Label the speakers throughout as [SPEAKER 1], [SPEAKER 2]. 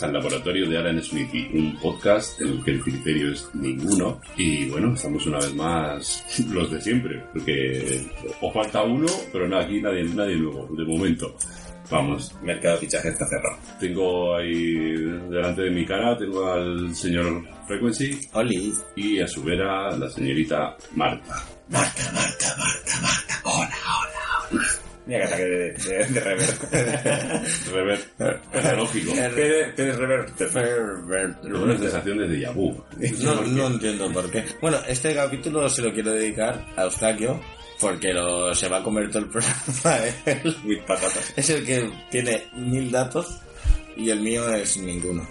[SPEAKER 1] al laboratorio de Alan Smithy, un podcast en el que el criterio es ninguno. Y bueno, estamos una vez más los de siempre, porque os falta uno, pero no, aquí nadie, nadie nuevo, de momento. Vamos,
[SPEAKER 2] Mercado de fichaje está cerrado.
[SPEAKER 1] tengo ahí delante de mi cara, tengo al señor Frequency
[SPEAKER 2] Oli.
[SPEAKER 1] y a su vera la señorita Marta.
[SPEAKER 2] Marta, Marta, Marta, Marta. Hola, hola. Mira que ataque de, de, de rever.
[SPEAKER 1] Rever, analógico.
[SPEAKER 2] Pérez Pérez rever.
[SPEAKER 1] Tengo una sensación de déjà vu.
[SPEAKER 3] No, no entiendo por qué. Bueno, este capítulo se lo quiero dedicar a Eustaquio porque lo, se va a comer todo el programa él.
[SPEAKER 2] With patatas.
[SPEAKER 3] Es el que tiene mil datos y el mío es ninguno.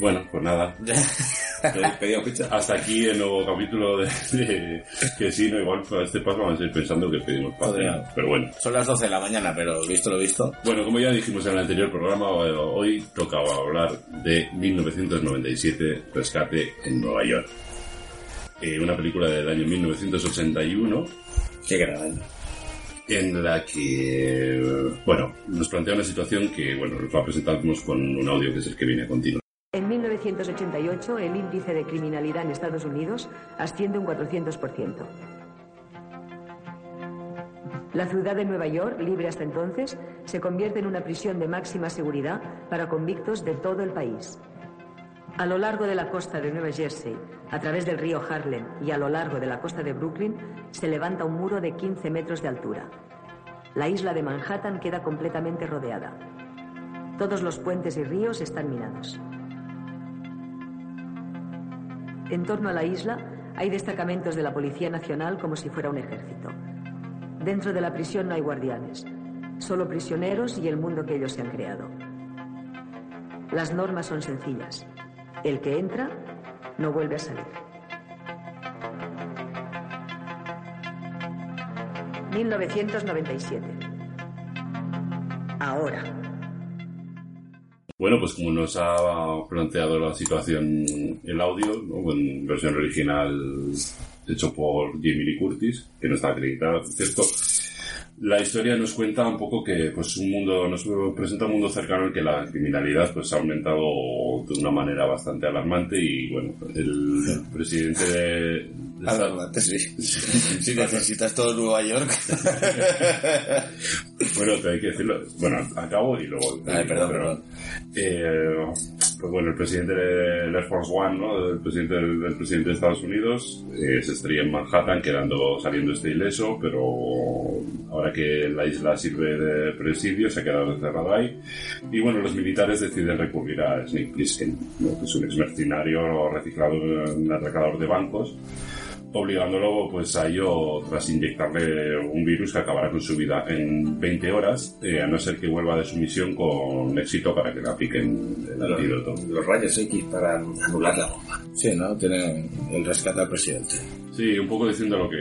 [SPEAKER 1] Bueno, pues nada. Hasta aquí el nuevo capítulo de, de- que sí, no igual a este paso vamos a ir pensando que pedimos patria. Pero bueno.
[SPEAKER 3] Son las 12 de la mañana, pero visto lo visto.
[SPEAKER 1] Bueno, como ya dijimos en el anterior programa, hoy tocaba hablar de 1997, Rescate en Nueva York. Eh, una película del año 1981
[SPEAKER 2] Qué gran año.
[SPEAKER 1] en la que, bueno, nos plantea una situación que, bueno, la presentamos con un audio que es el que viene a continuación.
[SPEAKER 4] En 1988, el índice de criminalidad en Estados Unidos asciende un 400%. La ciudad de Nueva York, libre hasta entonces, se convierte en una prisión de máxima seguridad para convictos de todo el país. A lo largo de la costa de Nueva Jersey, a través del río Harlem y a lo largo de la costa de Brooklyn, se levanta un muro de 15 metros de altura. La isla de Manhattan queda completamente rodeada. Todos los puentes y ríos están minados. En torno a la isla hay destacamentos de la Policía Nacional como si fuera un ejército. Dentro de la prisión no hay guardianes, solo prisioneros y el mundo que ellos se han creado. Las normas son sencillas. El que entra no vuelve a salir. 1997. Ahora.
[SPEAKER 1] Bueno, pues como nos ha planteado la situación el audio, ¿no? en versión original hecho por Jamie Lee Curtis, que no está acreditada, por cierto, la historia nos cuenta un poco que pues un mundo nos presenta un mundo cercano en que la criminalidad pues ha aumentado de una manera bastante alarmante y bueno el presidente de, esta-
[SPEAKER 3] Adelante, sí. si necesitas todo Nueva York.
[SPEAKER 1] Bueno, te hay que decirlo. Bueno, acabo y luego.
[SPEAKER 3] Ay, perdón,
[SPEAKER 1] pero,
[SPEAKER 3] perdón.
[SPEAKER 1] eh, pues bueno, el presidente del Air Force One, ¿no? El presidente del, presidente de Estados Unidos, eh, se estrella en Manhattan, quedando, saliendo este ileso, pero ahora que la isla sirve de presidio, se ha quedado encerrado ahí. Y bueno, los militares deciden recurrir a Snake Plissken, ¿no? que es un ex mercenario reciclado, un atracador de bancos obligándolo pues a ello tras inyectarle un virus que acabará con su vida en 20 horas, eh, a no ser que vuelva de su misión con éxito para que le apliquen el antídoto.
[SPEAKER 2] Los rayos X para anular la bomba.
[SPEAKER 3] Sí, ¿no? Tiene el rescate al presidente.
[SPEAKER 1] Sí, un poco diciendo lo que,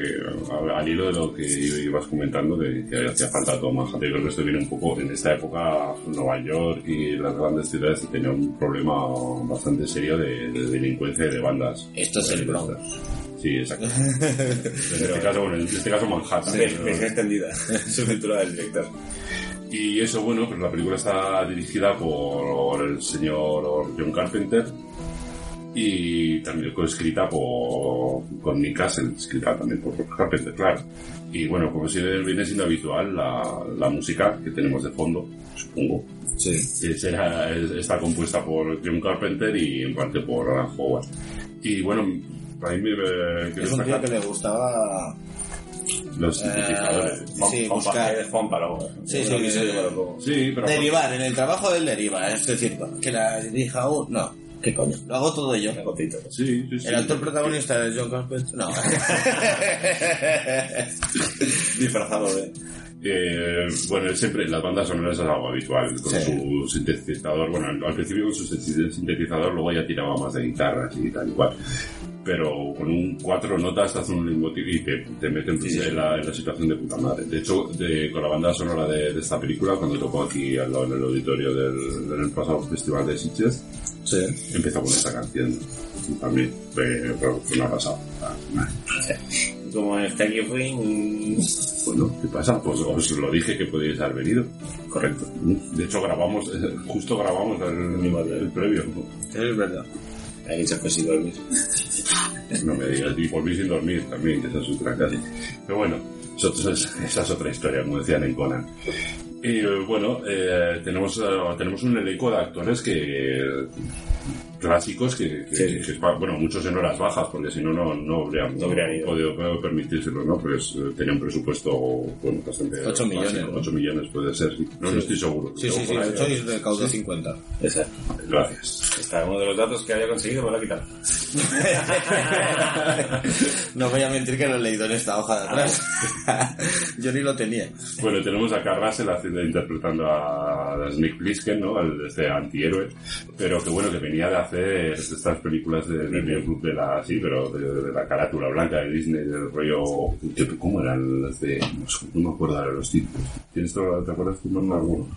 [SPEAKER 1] al, al hilo de lo que ibas comentando, de que hacía falta todo más. Yo creo que esto viene un poco, en esta época, Nueva York y las grandes ciudades tenían un problema bastante serio de, de delincuencia y de bandas.
[SPEAKER 3] Esto es el Bronx.
[SPEAKER 1] Sí, exacto. En este caso, bueno, en este caso Manhattan.
[SPEAKER 2] Ves-
[SPEAKER 1] pero-
[SPEAKER 2] versión extendida. Su cintura del director.
[SPEAKER 1] Y eso, bueno, pues la película está dirigida por el señor John Carpenter y también coescrita por, con Nick Castle, escrita también por Carpenter, claro. Y bueno, como si viene siendo habitual, la, la música que tenemos de fondo, supongo,
[SPEAKER 3] Sí.
[SPEAKER 1] es- era- es- está compuesta por John Carpenter y en parte por Alan Howard. Y bueno,
[SPEAKER 3] Es un tío que le gustaba...
[SPEAKER 1] los sintetizadores.
[SPEAKER 3] sí,
[SPEAKER 2] Juan
[SPEAKER 3] buscar... Sí, sí, sí.
[SPEAKER 1] Sí, pero...
[SPEAKER 3] Derivar, en el trabajo del deriva, es decir, que la dirija un... No, ¿qué coño? Lo hago todo yo.
[SPEAKER 1] Sí, sí, sí.
[SPEAKER 3] El actor protagonista es John Carpenter. No.
[SPEAKER 2] Disfrazado de...
[SPEAKER 1] Eh, bueno, él siempre las bandas sonoras es algo habitual con
[SPEAKER 3] Sí.
[SPEAKER 1] su sintetizador. Bueno, al principio con su sintetizador, luego ya tiraba más de guitarras y tal y cual. Pero con un cuatro notas te hace un leitmotiv y te, te meten pues,
[SPEAKER 2] Sí, sí.
[SPEAKER 1] En, la, en la situación de puta madre. De hecho, de- con la banda sonora de, de esta película, cuando tocó aquí al lado en el auditorio del, del pasado Festival de Sitges,
[SPEAKER 3] Sí.
[SPEAKER 1] empezó con esta canción. También, eh, pero fue una pasada. Ah,
[SPEAKER 2] como Thank You Queen.
[SPEAKER 1] Bueno, ¿qué pasa? Pues os lo dije que podíais haber venido.
[SPEAKER 2] Correcto.
[SPEAKER 1] De hecho, grabamos, eh, justo grabamos el, el previo.
[SPEAKER 3] Es verdad.
[SPEAKER 2] Ahí se fue sin dormir.
[SPEAKER 1] No me digas, y volví sin dormir también, que esa es otra casi. Pero bueno, esa es otra historia, como decían en Conan. Y eh, bueno, eh, tenemos, eh, tenemos un elenco de actores que clásicos que, que-
[SPEAKER 2] Sí.
[SPEAKER 1] que- bueno, muchos en horas bajas, porque si no, no, no habrían,
[SPEAKER 2] No habrían
[SPEAKER 1] podido permitírselo, ¿no? Pues eh, tenía un presupuesto, bueno, bastante...
[SPEAKER 3] Ocho millones,
[SPEAKER 1] básico,
[SPEAKER 3] ¿no?
[SPEAKER 1] 8 millones puede ser, sí. No, no estoy seguro.
[SPEAKER 3] Sí, sí, sí,
[SPEAKER 1] Por ahí,
[SPEAKER 3] 8 y recaudó 50.
[SPEAKER 2] Exacto.
[SPEAKER 1] Gracias.
[SPEAKER 2] Está uno de los datos que había conseguido, me lo ha quitado.
[SPEAKER 3] No voy a mentir que lo he leído en esta hoja de atrás. Yo ni lo tenía.
[SPEAKER 1] Bueno, tenemos a Russell haciendo- interpretando a Snake Plissken, ¿no? Al, este antihéroe. Pero que bueno, que venía de hacer estas películas de, del videoclub de la, sí, pero de, de la carátula blanca de Disney, del rollo, ¿cómo eran las de, no, me acuerdo ahora de los títulos. ¿Tienes todo, te acuerdas tú? No, alguno.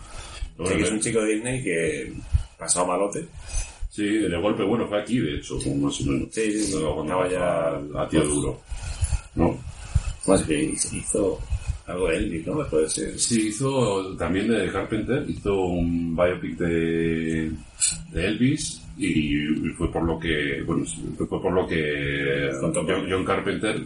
[SPEAKER 1] Pero
[SPEAKER 2] Sí, que es un chico de Disney que pasó a malote.
[SPEAKER 1] sí, de golpe, bueno, fue aquí, de hecho, como más o menos.
[SPEAKER 2] Sí, sí, sí.
[SPEAKER 1] Cuando-
[SPEAKER 2] Estaba ya-
[SPEAKER 1] a, a tío duro. ¿No?
[SPEAKER 2] Más que hizo algo de Elvis, ¿no? Puede ser.
[SPEAKER 1] Sí, hizo también de Carpenter, hizo un biopic de, de Elvis y fue por lo que, bueno, fue por lo que John Carpenter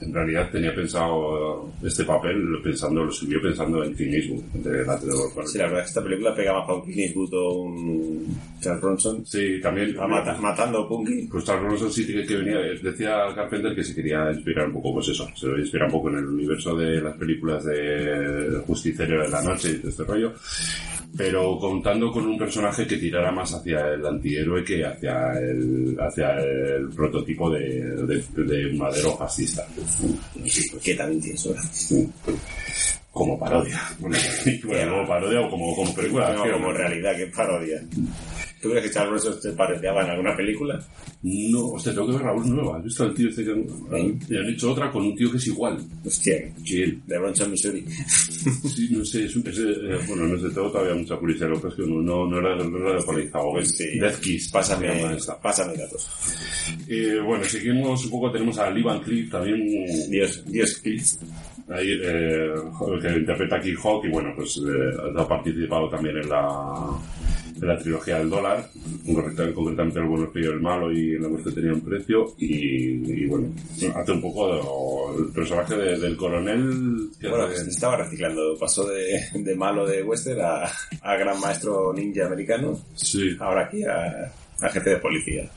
[SPEAKER 1] en realidad tenía pensado este papel pensando, lo escribió pensando en Clint Eastwood, de la
[SPEAKER 2] Sí, la verdad es que esta película pega más para un Clint Eastwood o un Charles Bronson.
[SPEAKER 1] Sí, también.
[SPEAKER 2] Va mata- matando a Punky.
[SPEAKER 1] Pues Charles Bronson sí que, que venía, decía Carpenter que se quería inspirar un poco, pues eso, se inspira un poco en el universo de las películas de Justiciero de la Noche y todo este rollo, pero contando con un personaje que tirara más hacia el antihéroe que hacia el, hacia el prototipo de, de, de madero fascista.
[SPEAKER 2] Que también tiene su
[SPEAKER 1] Como parodia. Bueno, bueno, como parodia o como, como película. de
[SPEAKER 2] No, como realidad, que parodia. ¿Tú crees que Charles Bronson te parodiaba en alguna película?
[SPEAKER 1] No, hostia, tengo que ver la voz nueva. ¿Has visto al tío este que han, y han hecho otra con un tío que es igual?
[SPEAKER 2] Hostia,
[SPEAKER 1] él.
[SPEAKER 2] de Bronson, Missouri.
[SPEAKER 1] Sí, no sé, es, un- es, eh, bueno, no sé, tengo todavía mucha curiosidad, lo que es que no, no, no era, no era localizado, ¿ves?
[SPEAKER 2] Sí.
[SPEAKER 1] Death Kiss,
[SPEAKER 2] Pásame, pásame datos.
[SPEAKER 1] Eh, bueno, seguimos un poco, tenemos a Lee Van Cleef también,
[SPEAKER 2] Dios, Dios Cristo.
[SPEAKER 1] Ahí, eh, que interpreta aquí Hawk, y bueno, pues eh, ha participado también en la, en la trilogía del dólar, concreta- concretamente el bueno, el y el malo y la muerte tenía un precio, y, y bueno, hace un poco de- el personaje de- del coronel, que
[SPEAKER 2] Bueno, estaba reciclando. Pasó de, de malo de western a, a gran maestro ninja americano.
[SPEAKER 1] sí,
[SPEAKER 2] Ahora aquí a, a jefe de policía.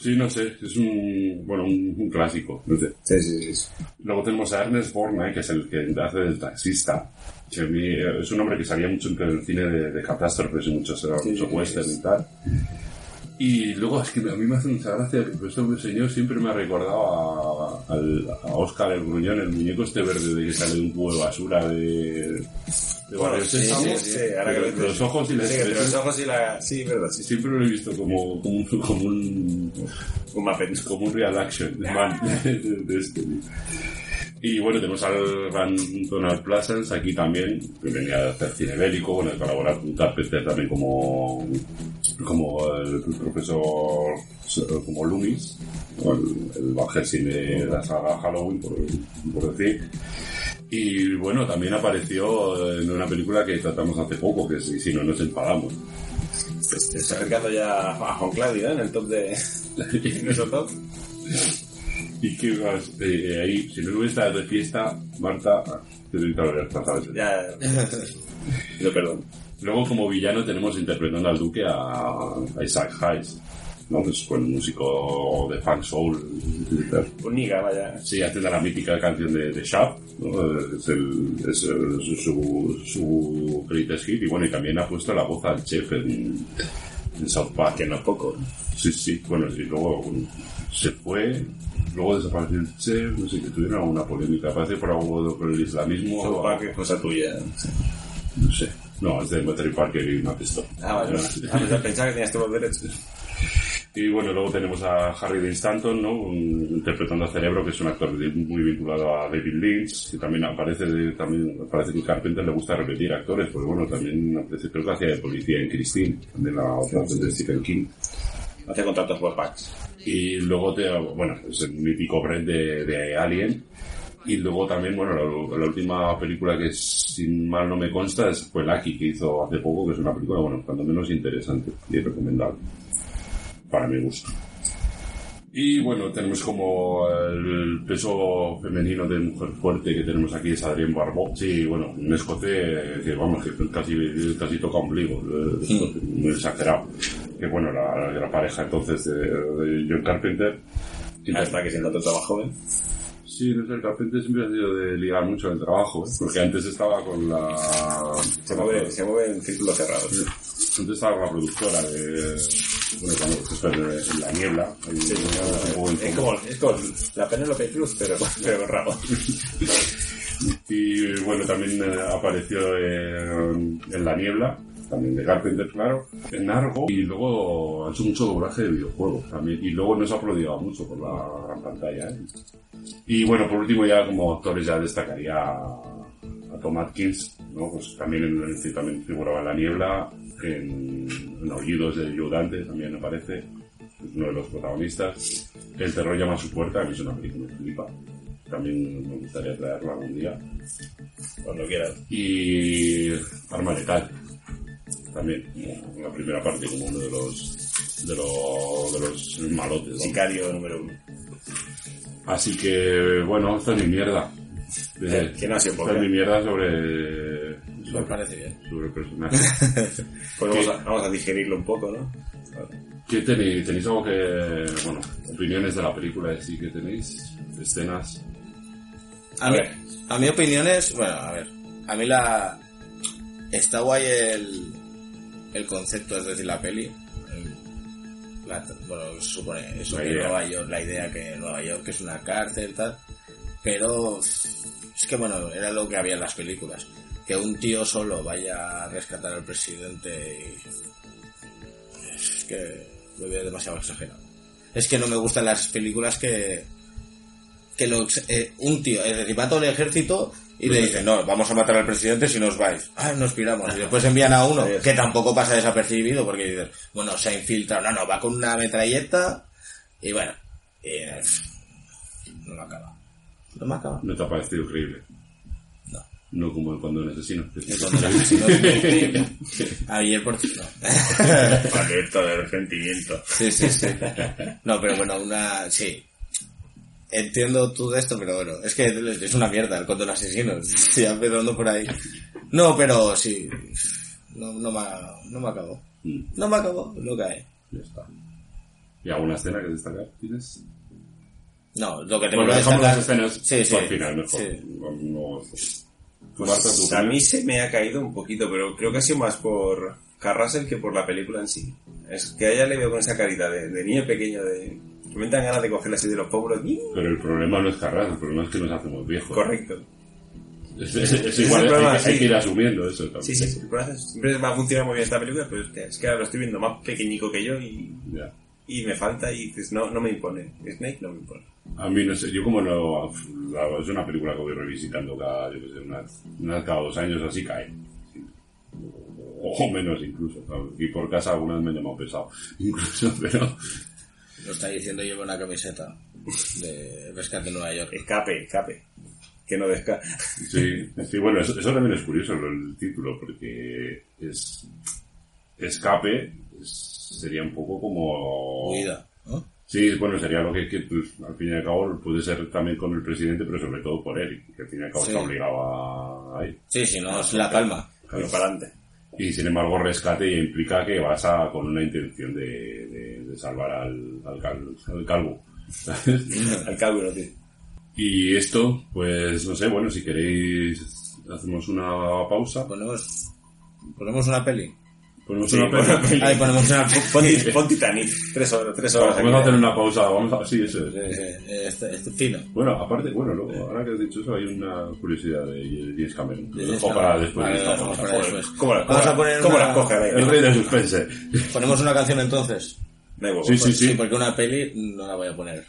[SPEAKER 1] Sí, no sé, es un, bueno, un, un clásico, no sé.
[SPEAKER 2] Sí, sí, sí.
[SPEAKER 1] Luego tenemos a Ernest Borgnine, que es el que hace del taxista. Que a mí, eh, es un hombre que salía mucho en el cine de, de catástrofes y muchos,
[SPEAKER 2] Sí,
[SPEAKER 1] mucho western y tal. Y luego es que a mí me hace mucha gracia que este señor siempre me ha recordado a, al- a Oscar el Gruñón, el muñeco este verde de que sale de un cubo de basura de, de
[SPEAKER 2] Bueno, sí, sí, sí, ahora que
[SPEAKER 1] Pero los ojos y la
[SPEAKER 2] los ojos y la... Sí, verdad, sí.
[SPEAKER 1] siempre lo he visto como, como, un, como un
[SPEAKER 2] Un Muppet.
[SPEAKER 1] como un real action man de, de este. Y bueno, tenemos al gran Donald Pleasence aquí también, que venía de hacer cine bélico, bueno, de colaborar con Carpenter también como, como el, profesor, como Loomis, o el, el Van Helsing de la saga Halloween, por, por decir. Y bueno, también apareció en una película que tratamos hace poco, que si no nos enfadamos.
[SPEAKER 2] Te está acercando ya a Juan Claudio, ¿eh? En el top de... Nuestro top.
[SPEAKER 1] Y que más, eh, ahí, si no hubiera estado de fiesta, Marta, te doy pasado eso.
[SPEAKER 2] Ya... Perdón.
[SPEAKER 1] Luego, como villano, tenemos interpretando al Duque a, a Isaac Hayes, ¿no? Que es un músico de funk soul. y tal.
[SPEAKER 2] Un niga, vaya.
[SPEAKER 1] Sí, hace la mítica canción de, de Sharp, ¿no? Es, el, es el- su, su, greatest hit. Y bueno, y también ha puesto la voz al chef en, en South Park.
[SPEAKER 2] Que no es poco.
[SPEAKER 1] Sí, sí, bueno, y luego bueno, se fue, luego desapareció el chef, no sé, que tuvieron alguna polémica, parece por algo por el islamismo,
[SPEAKER 2] South Park es cosa tuya.
[SPEAKER 1] no sé. No, es de Battery Parker y una pistola.
[SPEAKER 2] Ah, vale. Pues ya pensaba que tenías todos los derechos.
[SPEAKER 1] Y bueno, luego tenemos a Harry Dean Stanton, ¿no? Un- interpretando a Cerebro, que es un actor muy vinculado a David Lynch, que también aparece, también parece que Carpenter le gusta repetir actores, pues bueno, también aparece, creo que hacía de policía en Christine, también la otra de Stephen King.
[SPEAKER 2] Hace contratos por packs.
[SPEAKER 1] Y luego te, bueno, es el mítico Brett de, de Alien. Y luego también, bueno, la, la última película que sin mal no me consta es, fue Lucky, que hizo hace poco, que es una película, bueno, cuando menos interesante y recomendable. Para mi gusto. Y bueno, tenemos como el peso femenino de mujer fuerte que tenemos aquí es Adrián Barbot. Sí, bueno, un escote que vamos, que casi, casi toca ombligo, eh, muy exagerado. Que bueno, la, la pareja entonces de, de John Carpenter.
[SPEAKER 2] Hasta que se encontró trabajo joven.
[SPEAKER 1] Sí, no sé, el Carpenter siempre ha sido de ligar mucho el trabajo, ¿eh? porque antes estaba con la...
[SPEAKER 2] Se mueve, se mueve en círculos cerrados.
[SPEAKER 1] Antes estaba con la productora de... Bueno, cuando de, en La Niebla. ahí,
[SPEAKER 2] Sí, es, como, es como la Penélope Cruz, pero, pero con rabo.
[SPEAKER 1] Y bueno, también eh, apareció en, en La Niebla, también de Carpenter, claro, en Argo, y luego ha hecho mucho doblaje de videojuegos también, y luego nos ha aplaudido mucho por la gran pantalla. ¿eh? Y bueno, por último ya como actores ya destacaría a, Tom Atkins, ¿no? pues también, en, también figuraba en La Niebla, en, en Aullidos de Joe también aparece, es uno de los protagonistas. El terror llama a su puerta, mí es una película que flipa. También me gustaría traerla algún día.
[SPEAKER 2] Cuando quieras.
[SPEAKER 1] Y Arma Letal. También, como en la primera parte, como uno de los de los, de los malotes. ¿no?
[SPEAKER 2] Sicario número uno.
[SPEAKER 1] Así que, bueno, esta es mi mierda.
[SPEAKER 2] Eh, no ha sido
[SPEAKER 1] esta es mi mierda sobre,
[SPEAKER 3] Me
[SPEAKER 1] sobre,
[SPEAKER 3] parece bien.
[SPEAKER 1] sobre el personaje.
[SPEAKER 2] Pues vamos a, vamos a digerirlo un poco, ¿no?
[SPEAKER 1] ¿Qué tenéis? ¿Tenéis algo que, bueno, opiniones de la película sí que tenéis? Escenas.
[SPEAKER 3] A, mí, a mi opinión es, bueno, a ver, a mí la... Está guay el, el concepto, es decir, la peli. El- la- bueno, supone eso
[SPEAKER 1] idea.
[SPEAKER 3] Nueva York, la idea que Nueva York es una cárcel, tal. Pero es que, bueno, era lo que había en las películas. Que un tío solo vaya a rescatar al presidente y... Es que lo veo demasiado exagerado. Es que no me gustan las películas que, que lo, eh, un tío, es decir, todo el ejército y le dicen, no, vamos a matar al presidente si nos vais. Ah, nos piramos. Y después envían a uno que tampoco pasa desapercibido porque dicen, bueno, se ha infiltrado. No, no, va con una metralleta y bueno, y, no me acaba. No me acaba.
[SPEAKER 1] ¿No te ha parecido creíble?
[SPEAKER 3] No.
[SPEAKER 1] No como cuando el asesino.
[SPEAKER 3] Cuando el asesino es- Ayer por no.
[SPEAKER 2] Alerta de resentimiento.
[SPEAKER 3] Sí, sí, sí. No, pero bueno, una. Sí. Entiendo tú de esto, pero bueno, es que es una mierda el conto del asesino. Sí, empezando por ahí. No, pero sí. No, no, me, no me acabó.
[SPEAKER 1] Mm,
[SPEAKER 3] No me acabó lo que hay.
[SPEAKER 1] ya está. ¿Y alguna escena que destacar tienes?
[SPEAKER 3] No, lo que tengo
[SPEAKER 1] Bueno,
[SPEAKER 3] que
[SPEAKER 1] dejamos
[SPEAKER 3] destacar-
[SPEAKER 1] las escenas
[SPEAKER 3] Sí, sí.
[SPEAKER 1] el final, mejor.
[SPEAKER 3] Sí.
[SPEAKER 1] No, no- ¿Tú,
[SPEAKER 2] Pues a mí se me ha caído un poquito, pero creo que ha sido más por Carrasel que por la película en sí. Es que a ella le veo con esa carita de, de niño pequeño, de... me dan ganas de cogerla así de los pómulos.
[SPEAKER 1] Pero el problema no es Carras, el problema es que nos hacemos viejos.
[SPEAKER 2] Correcto.
[SPEAKER 1] Es, es- es igual,
[SPEAKER 2] el problema,
[SPEAKER 1] hay, que- hay que ir asumiendo eso también.
[SPEAKER 2] Sí, sí, sí. Siempre va a funcionar muy bien esta película, pero es que, es que ahora lo estoy viendo más pequeñico que yo y,
[SPEAKER 1] Ya.
[SPEAKER 2] y me falta y dices, no, no me impone. Snake no me impone.
[SPEAKER 1] A mí no sé, yo como no... es una película que voy revisitando cada, yo sé, cada dos años así cae. O, menos incluso. Y por casa alguna vez me han llamado pesado. Incluso, pero...
[SPEAKER 3] Lo está diciendo, lleva una camiseta de Rescate Nueva York.
[SPEAKER 2] Escape, escape. Que no desca...
[SPEAKER 1] Sí, sí, bueno, eso, eso también es curioso el título, porque es escape es- sería un poco como...
[SPEAKER 3] Huida, ¿no?
[SPEAKER 1] Sí, bueno, sería lo que, que, pues, al fin y al cabo puede ser también con el presidente, pero sobre todo por él, que al fin y al cabo
[SPEAKER 3] Sí.
[SPEAKER 1] está obligado a, a ir.
[SPEAKER 3] Sí, si no, es la palma.
[SPEAKER 2] Pero para adelante.
[SPEAKER 1] Y sin embargo, rescate implica que vas a, con una intención de, de- de salvar al, al, cal- al calvo.
[SPEAKER 2] Al cálculo, tío.
[SPEAKER 1] y esto, pues no sé, bueno, si queréis, hacemos una pausa.
[SPEAKER 3] Ponemos, ponemos una peli.
[SPEAKER 1] Ponemos
[SPEAKER 2] Sí,
[SPEAKER 1] una
[SPEAKER 2] pon una peli.
[SPEAKER 3] Ahí ponemos una
[SPEAKER 2] Pon, pon Titanic. Tres horas, tres horas.
[SPEAKER 1] Vamos a hacer una pausa, vamos a... Sí, eso es.
[SPEAKER 3] Eh, Este, este fino.
[SPEAKER 1] Bueno, aparte, bueno, luego, ahora que has dicho eso, hay una curiosidad de James Cameron.
[SPEAKER 3] De
[SPEAKER 1] Lo dejo para después
[SPEAKER 3] Vale,
[SPEAKER 1] de pausa.
[SPEAKER 3] para después.
[SPEAKER 2] ¿Cómo, la-
[SPEAKER 3] Vamos a poner
[SPEAKER 2] ¿Cómo
[SPEAKER 3] una-
[SPEAKER 2] las coge?
[SPEAKER 1] El rey del suspense.
[SPEAKER 3] Ponemos una canción entonces.
[SPEAKER 2] Huevo.
[SPEAKER 1] Sí, sí,
[SPEAKER 3] Sí,
[SPEAKER 1] sí.
[SPEAKER 3] porque una peli no la voy a poner.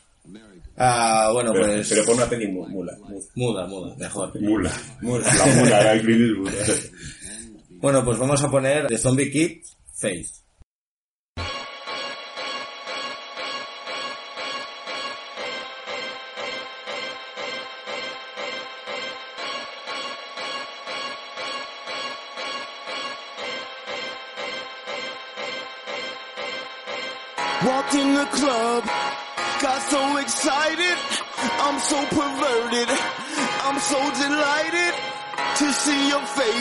[SPEAKER 3] Ah, bueno,
[SPEAKER 2] Pero,
[SPEAKER 3] pues.
[SPEAKER 2] pero pon una peli mu- mula.
[SPEAKER 3] Muda, muda, mejor.
[SPEAKER 1] Mula.
[SPEAKER 2] Mula.
[SPEAKER 1] La mula era Clint Eastwood.
[SPEAKER 3] Bueno, pues vamos a poner The Zombie Kid Faith.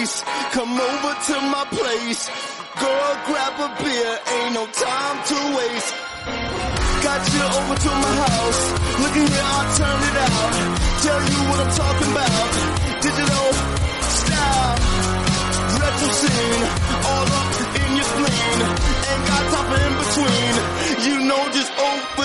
[SPEAKER 5] Face. Come over to my place. Girl, grab a beer. Ain't no time to waste. Got you over to my house. Look at here, I'll turn it out. Tell you what I'm talking about. Digital style. Retro scene. All up in your spleen. Ain't got time in between. You know just open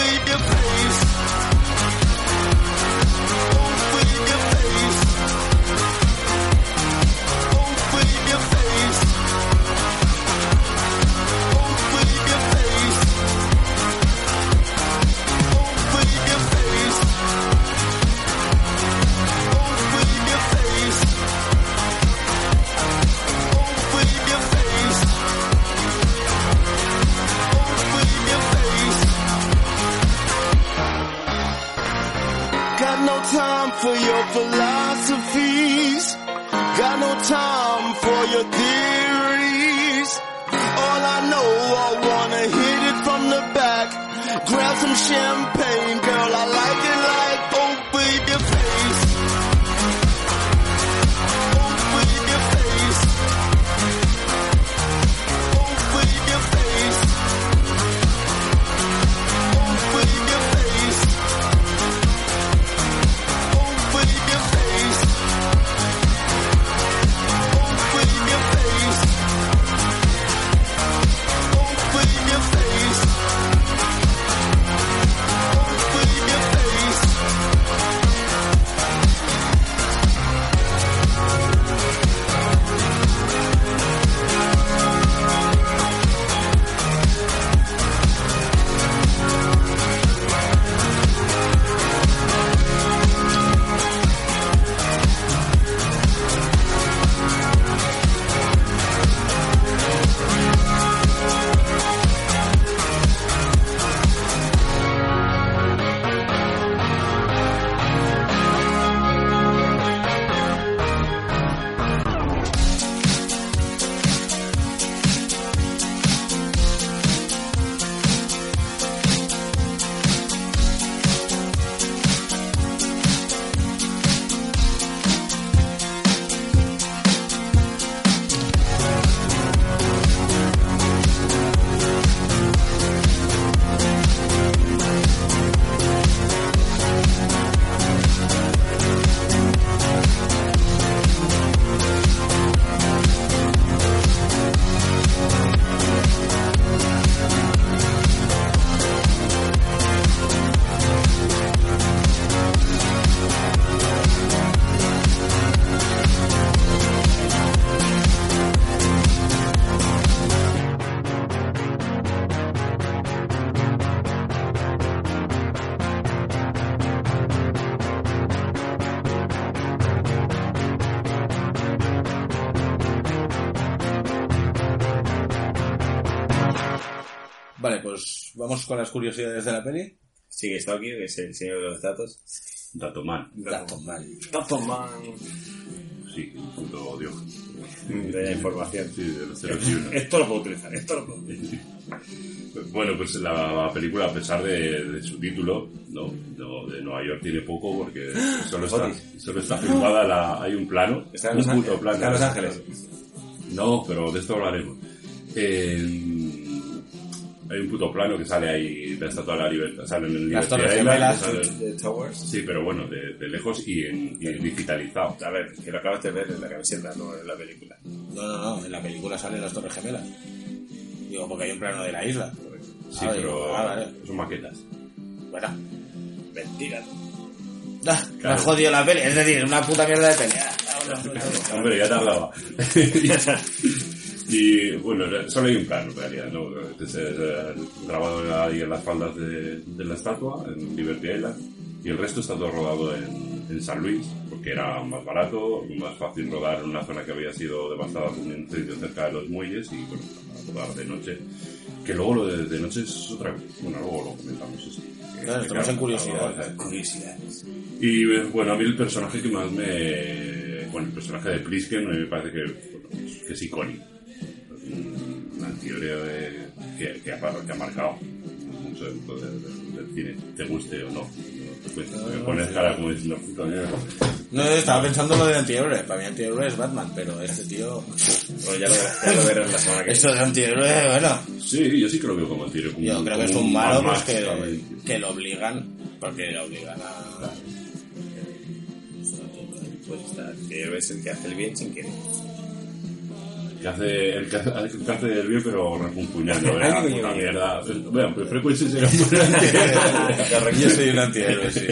[SPEAKER 3] Vale, pues vamos con las curiosidades de la peli.
[SPEAKER 2] Sigue Stocky, que es el señor de los datos.
[SPEAKER 1] Dato man.
[SPEAKER 3] Dato mal.
[SPEAKER 2] Dato man.
[SPEAKER 1] Sí, un puto dios.
[SPEAKER 2] De la información.
[SPEAKER 1] Sí, de los 0 y 1.
[SPEAKER 2] Esto lo puedo utilizar, esto lo puedo utilizar.
[SPEAKER 1] Bueno, pues la película, a pesar de, de su título, ¿no? No, de Nueva York tiene poco porque solo está, solo está filmada, la, hay un plano,
[SPEAKER 2] Está en
[SPEAKER 1] un
[SPEAKER 2] Los
[SPEAKER 1] puto
[SPEAKER 2] Ángeles.
[SPEAKER 1] plano.
[SPEAKER 2] Está en Los Ángeles.
[SPEAKER 1] No, pero de esto hablaremos. Eh, hay un puto plano que sale ahí de la Estatua de la Libertad, sale en el
[SPEAKER 3] Las Torres Gemelas.
[SPEAKER 1] sale-
[SPEAKER 2] Towers.
[SPEAKER 1] Sí, pero bueno, de, de lejos y, en, y digitalizado.
[SPEAKER 2] A ver, que lo acabas de ver en la camiseta, no en la película.
[SPEAKER 3] No, no, no, en la película salen las Torres Gemelas. Digo, porque hay un plano de la isla.
[SPEAKER 1] Sí,
[SPEAKER 3] Ah,
[SPEAKER 1] pero
[SPEAKER 3] digo, ah, vale.
[SPEAKER 1] son maquetas.
[SPEAKER 3] Bueno,
[SPEAKER 2] Mentira.
[SPEAKER 3] ah, me
[SPEAKER 1] Claro.
[SPEAKER 3] ha jodido la peli, es decir, una puta mierda de pelea. Ah,
[SPEAKER 1] Hombre, ya te hablaba. y bueno, solo hay un plano en realidad, ¿no? Que se grabado ahí en las faldas de, de la estatua, en Liberty Island, y el resto está todo rodado en, en San Luis, porque era más barato, más fácil rodar en una zona que había sido devastada por un incendio cerca de los muelles, y bueno, rodar de noche. Que luego lo de, de noche es otra Bueno, luego lo comentamos eso.
[SPEAKER 3] Claro, estamos en curiosidad.
[SPEAKER 1] claro,
[SPEAKER 3] Curiosidades.
[SPEAKER 1] y bueno, a mí el personaje que más me. Bueno, el personaje de Plisken me parece que, bueno, que es icónico. Teoría de, que, que, ha, que ha marcado mucho dentro del, cine, te guste o no. Pues me pones cara como diciendo puta.
[SPEAKER 3] No, estaba pensando lo de antihéroe. Para mí antihéroe es Batman, pero este tío...
[SPEAKER 2] Bueno, ya lo, verás- ya lo verás la semana que
[SPEAKER 3] Esto de antihéroe, bueno...
[SPEAKER 1] Sí, yo sí que lo veo como tiro. Como,
[SPEAKER 3] Yo creo que es un malo pues, que, que lo obligan, porque lo obligan a...
[SPEAKER 2] Pues está, que es el que hace el bien sin querer.
[SPEAKER 1] Que hace, el que hace, el que hace el bien, pero refunfuñando, ¿eh?
[SPEAKER 2] Coño.
[SPEAKER 1] mierda. Bueno, pues Frequency será un.
[SPEAKER 3] Yo soy un antihéroe, sí.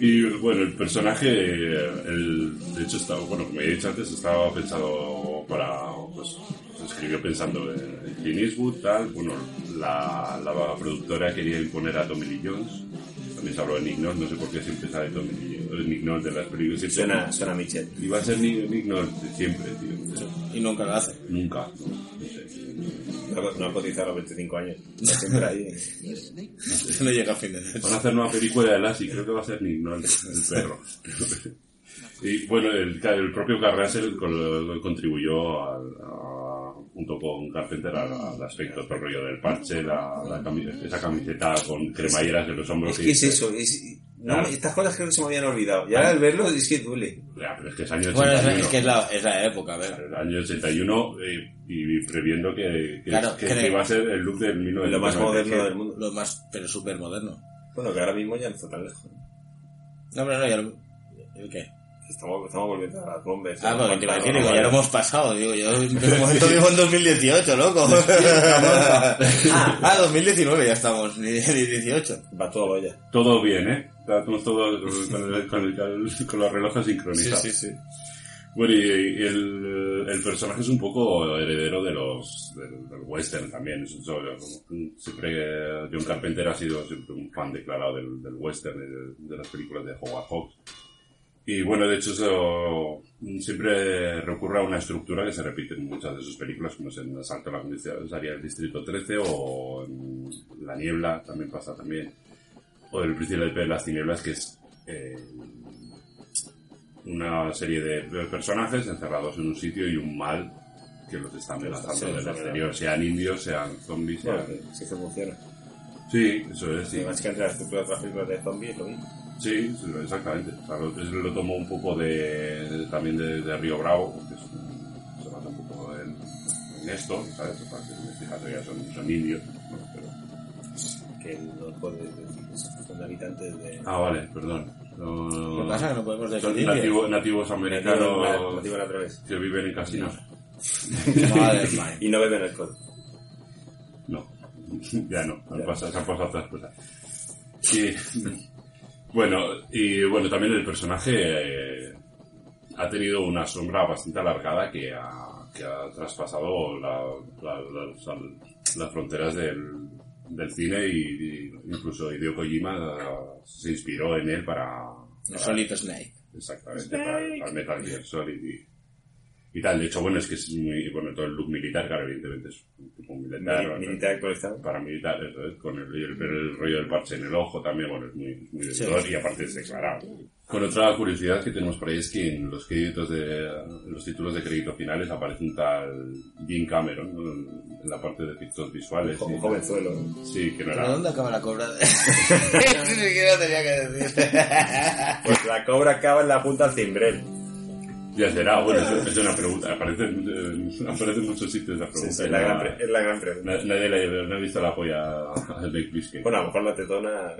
[SPEAKER 1] Y bueno, el personaje, el, de hecho, estaba, bueno, como he dicho antes, estaba pensado para, pues, se escribió pensando en, en Clint Eastwood, tal. Bueno, la, la productora quería imponer a Tommy Lee Jones. También se habló de Nick Nolte, no sé por qué siempre sale Tommy Lee Jones, Nick Nolte de las películas.
[SPEAKER 2] Suena, suena a Michelle.
[SPEAKER 1] Iba a ser Nick, Nick Nolte siempre, tío.
[SPEAKER 3] Y nunca lo hace.
[SPEAKER 1] Nunca, no, no sé.
[SPEAKER 2] No, no ha cotizado a los 25 años. Está siempre ahí.
[SPEAKER 3] No llega a fin de mes.
[SPEAKER 1] Van a hacer nueva película de Lassie, creo que va a ser Nick Nolte, el perro. y bueno, el, el propio Carrasel con- contribuyó al, a- junto con Carpenter al, al aspecto, todo el rollo del parche, la, la cami- esa camiseta con cremalleras en los hombros.
[SPEAKER 2] Es
[SPEAKER 1] que
[SPEAKER 2] que es eso. Es, no,
[SPEAKER 1] Claro.
[SPEAKER 2] Estas cosas creo que se me habían olvidado. Y ahora al verlo es que duele.
[SPEAKER 1] Ya, pero es que es año
[SPEAKER 3] Bueno,
[SPEAKER 1] 81.
[SPEAKER 3] es, es que es la, es la época.
[SPEAKER 1] El año 81 eh, y previendo que, que,
[SPEAKER 3] Claro,
[SPEAKER 1] que-
[SPEAKER 3] creo-
[SPEAKER 1] que iba a ser el look del
[SPEAKER 2] Lo
[SPEAKER 1] 1997.
[SPEAKER 2] más moderno del mundo.
[SPEAKER 3] Lo más, pero súper moderno.
[SPEAKER 2] Bueno, que ahora mismo ya no está tan lejos.
[SPEAKER 3] No, pero no, ya lo... ¿El qué?
[SPEAKER 2] Estamos, estamos volviendo a las bombas.
[SPEAKER 3] Ah, porque te iba a decir,
[SPEAKER 2] Vale.
[SPEAKER 3] digo, ya lo hemos pasado, digo, yo de momento vivo en 2018, loco. ah, 2019 ya estamos, ni, ni 18.
[SPEAKER 2] Va todo ya.
[SPEAKER 1] Todo bien, ¿eh? Estamos todos con, el- con el- con los relojes sincronizados.
[SPEAKER 3] sí.
[SPEAKER 1] Bueno, y, y el, el personaje es un poco heredero de los del, del western también. Es- siempre eh, John Carpenter ha sido siempre un fan declarado del, del western de las películas de Howard Hawks. Y bueno, de hecho eso siempre recurre a una estructura que se repite en muchas de sus películas, como es en Asalto a la Comisaría del Distrito 13 o en La Niebla, también pasa también. O El Príncipe de las Tinieblas, que es eh, una serie de personajes encerrados en un sitio y un mal que los está amenazando
[SPEAKER 2] Sí,
[SPEAKER 1] desde el
[SPEAKER 2] sí,
[SPEAKER 1] exterior, sean indios, sean zombies,
[SPEAKER 2] Bueno,
[SPEAKER 1] sean...
[SPEAKER 2] sí funciona.
[SPEAKER 1] Sí, eso es, sí.
[SPEAKER 2] Básicamente la estructura de otras películas de zombies es lo mismo.
[SPEAKER 1] Sí, sí, exactamente. O sea, lo, es- lo tomo un poco de, también de, de Río Bravo, que es se basa un poco en, en esto, ¿sabes? O sea, que fíjate, ya son, son indios, ¿no? Pero-
[SPEAKER 2] Que no puedes decir que son habitantes de...
[SPEAKER 1] Ah, vale, perdón. No,
[SPEAKER 3] ¿Qué pasa? No podemos
[SPEAKER 1] son
[SPEAKER 3] decir
[SPEAKER 1] nativo- nativos americanos
[SPEAKER 2] Nativo al revés.
[SPEAKER 1] que viven en casinos.
[SPEAKER 3] Madre mía.
[SPEAKER 2] Y no beben alcohol.
[SPEAKER 1] No, ya no, han
[SPEAKER 2] Ya.
[SPEAKER 1] pasado- se han pasado otras cosas. Y, bueno, y bueno, también el personaje eh, ha tenido una sombra bastante alargada que ha, que ha traspasado la- la- las, las fronteras del, del cine y, y incluso Hideo Kojima eh, se inspiró en él para...
[SPEAKER 3] No Solito Snake.
[SPEAKER 1] Exactamente, para, para Metal Gear Solid y, y tal. De hecho, bueno, es que es muy, bueno, todo el look militar, claro, evidentemente es un tipo militar.
[SPEAKER 2] Mili- Militar actualizado.
[SPEAKER 1] Paramilitar, eso es, con el, el, el rollo del parche en el ojo también, bueno, es muy, muy de
[SPEAKER 3] Sí.
[SPEAKER 1] color y aparte es declarado. Con otra curiosidad que tenemos por ahí es que en los créditos de, en los títulos de crédito finales aparece un tal Jim Cameron, ¿no? en la parte de efectos visuales.
[SPEAKER 2] Un
[SPEAKER 1] y-
[SPEAKER 2] jovenzuelo. ¿no?
[SPEAKER 1] Sí, que no
[SPEAKER 3] ¿Pero
[SPEAKER 1] era.
[SPEAKER 3] dónde acaba la cobra? Ni siquiera tenía que decir.
[SPEAKER 2] Pues la cobra acaba en la punta del cimbrel.
[SPEAKER 1] Ya será, bueno, es, es una pregunta. Aparece, en- aparece en muchos sitios la pregunta.
[SPEAKER 2] sí, la
[SPEAKER 1] no-
[SPEAKER 2] gran es la gran pregunta.
[SPEAKER 1] Na- Nadie le no ha visto la polla al Nick Plissken.
[SPEAKER 2] Bueno, a lo mejor la tetona...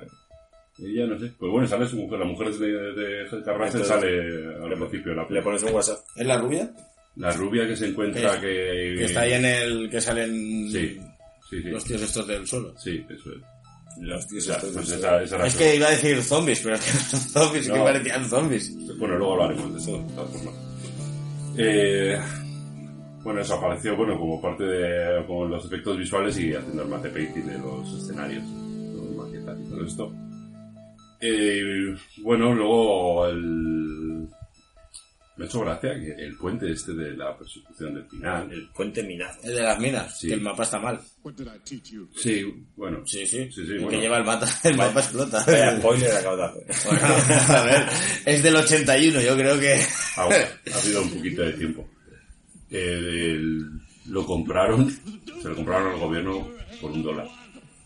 [SPEAKER 1] Y ya no sé. Pues bueno, sale su mujer. La mujer de, de
[SPEAKER 2] Entonces,
[SPEAKER 1] sale al
[SPEAKER 2] le-
[SPEAKER 1] principio de la
[SPEAKER 2] Le pones un WhatsApp.
[SPEAKER 3] ¿Es la rubia?
[SPEAKER 1] La rubia que se encuentra que...
[SPEAKER 3] Que está ahí en el... que salen
[SPEAKER 1] Sí, sí, sí.
[SPEAKER 3] los tíos estos del suelo.
[SPEAKER 1] Sí, eso es.
[SPEAKER 2] Los tíos
[SPEAKER 1] O sea,
[SPEAKER 2] estos
[SPEAKER 1] pues esa, esa
[SPEAKER 3] Es que iba a decir zombies, pero es que no son zombies, es que
[SPEAKER 1] No.
[SPEAKER 3] parecían zombies.
[SPEAKER 1] Bueno, luego hablaremos de eso, de todas formas. Eh, bueno, eso apareció, bueno, como parte de como los efectos visuales y haciendo el mate painting de los escenarios, los maquetas y todo esto. Eh, bueno, luego el... Me ha hecho gracia que el puente este de la persecución del final.
[SPEAKER 2] El puente minado.
[SPEAKER 3] El de las minas,
[SPEAKER 1] Sí.
[SPEAKER 3] que el mapa está mal.
[SPEAKER 1] Sí, bueno.
[SPEAKER 3] Sí, sí.
[SPEAKER 1] Sí, sí,
[SPEAKER 3] el
[SPEAKER 1] bueno.
[SPEAKER 3] que lleva el mapa, el mapa explota.
[SPEAKER 2] Vaya spoiler acabo de hacer.
[SPEAKER 3] Bueno, a ver, es del 81, yo creo que...
[SPEAKER 1] Ahora, ha habido un poquito de tiempo. Eh, el- lo compraron, se lo compraron al gobierno por un dólar.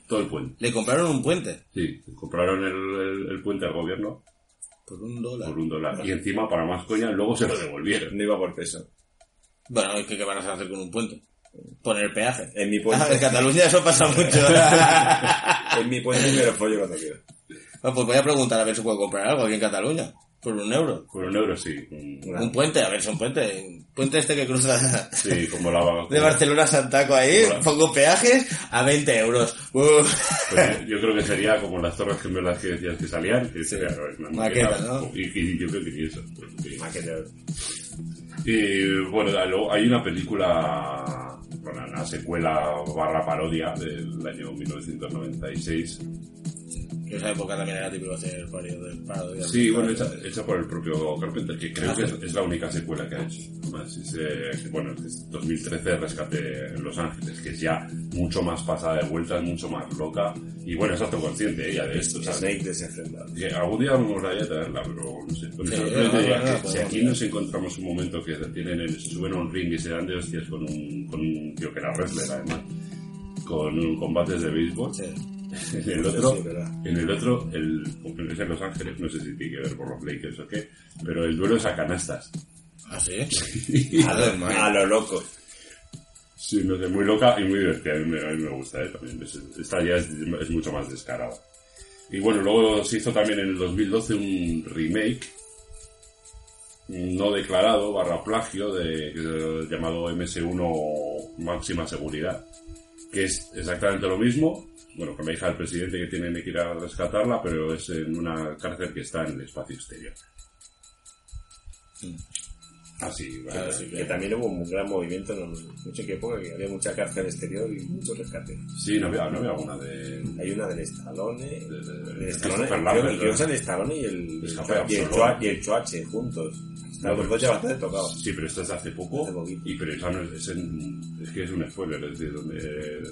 [SPEAKER 1] todo el puente.
[SPEAKER 3] Le compraron un puente
[SPEAKER 1] Sí, compraron el, el- el puente al gobierno
[SPEAKER 3] por un dólar.
[SPEAKER 1] por un dólar. Y encima, para más coña, luego se lo devolvieron.
[SPEAKER 2] No iba por peso.
[SPEAKER 3] Bueno, es que ¿qué van a hacer con un puente? Poner peaje.
[SPEAKER 2] En mi
[SPEAKER 3] Ah,
[SPEAKER 2] puente,
[SPEAKER 3] en Cataluña eso pasa mucho.
[SPEAKER 2] en mi puente me lo follo cuando quiero.
[SPEAKER 3] Bueno, pues voy a preguntar a ver si puedo comprar algo aquí en Cataluña. Por un euro.
[SPEAKER 1] Por un euro, sí. Un-
[SPEAKER 3] Un puente, a ver, es un puente. Un puente este que cruza
[SPEAKER 1] Sí, como la...
[SPEAKER 3] de Barcelona a Santaco ahí. Pongo peajes a 20 euros.
[SPEAKER 1] Pues yo creo que sería como las torres gemelas que decías que salían, que sería una
[SPEAKER 3] Maqueta, ¿no?
[SPEAKER 1] Y, y yo creo que ni eso. pues.
[SPEAKER 2] Maqueta.
[SPEAKER 1] Y bueno, luego hay una película, bueno, una secuela barra parodia del año 1996.
[SPEAKER 3] Que esa época también era típico hacer varios de parodias.
[SPEAKER 1] Sí, bueno, hecha, hecha por el propio Carpenter, que creo
[SPEAKER 3] Ah,
[SPEAKER 1] que
[SPEAKER 3] sí.
[SPEAKER 1] es, es la única secuela que ha hecho. Además, es, eh, bueno, es 2013 Rescate en Los Ángeles, que es ya mucho más pasada de vueltas, mucho más loca. Y bueno, es autoconsciente ella de esto.
[SPEAKER 2] Snake.
[SPEAKER 1] Que algún día me molaría traerla, pero no sé.
[SPEAKER 3] Sí, no, no, no,
[SPEAKER 1] que si aquí nos encontramos un momento que se, tienen en- se suben a un ring y se dan de hostias con un, con un tío que era wrestler, además, con un combates de béisbol.
[SPEAKER 3] Sí.
[SPEAKER 1] En el otro, en el otro, el, en Los Ángeles, no sé si tiene que ver por los Lakers o qué, pero el duelo es a canastas.
[SPEAKER 3] ¿Ah, sí?
[SPEAKER 2] A lo, a lo loco.
[SPEAKER 1] Sí, no sé, muy loca y muy divertida. A mí me, a mí me gusta, ¿eh? También. Esta ya es, es mucho más descarada. Y bueno, luego se hizo también en el 2012 un remake no declarado barra plagio de, llamado MS1 Máxima Seguridad, que es exactamente lo mismo. Bueno, con la hija del presidente que tienen que ir a rescatarla, pero es en una cárcel que está en el espacio exterior. Así, vale.
[SPEAKER 3] Claro, sí,
[SPEAKER 2] Que también hubo un gran movimiento en mucho época que había mucha cárcel exterior y mucho rescate.
[SPEAKER 1] Sí, no había, no había alguna de...
[SPEAKER 2] Hay una del Stallone,
[SPEAKER 1] de- de- de
[SPEAKER 2] creo, creo
[SPEAKER 1] ¿no?
[SPEAKER 2] el Stallone y el, y el. Choa- y el Choache juntos. Están los dos ya bastante tocados.
[SPEAKER 1] Sí, pero esta es de hace poco.
[SPEAKER 2] Hace
[SPEAKER 1] y pero esa no es, es, en- es que es un spoiler, es de donde,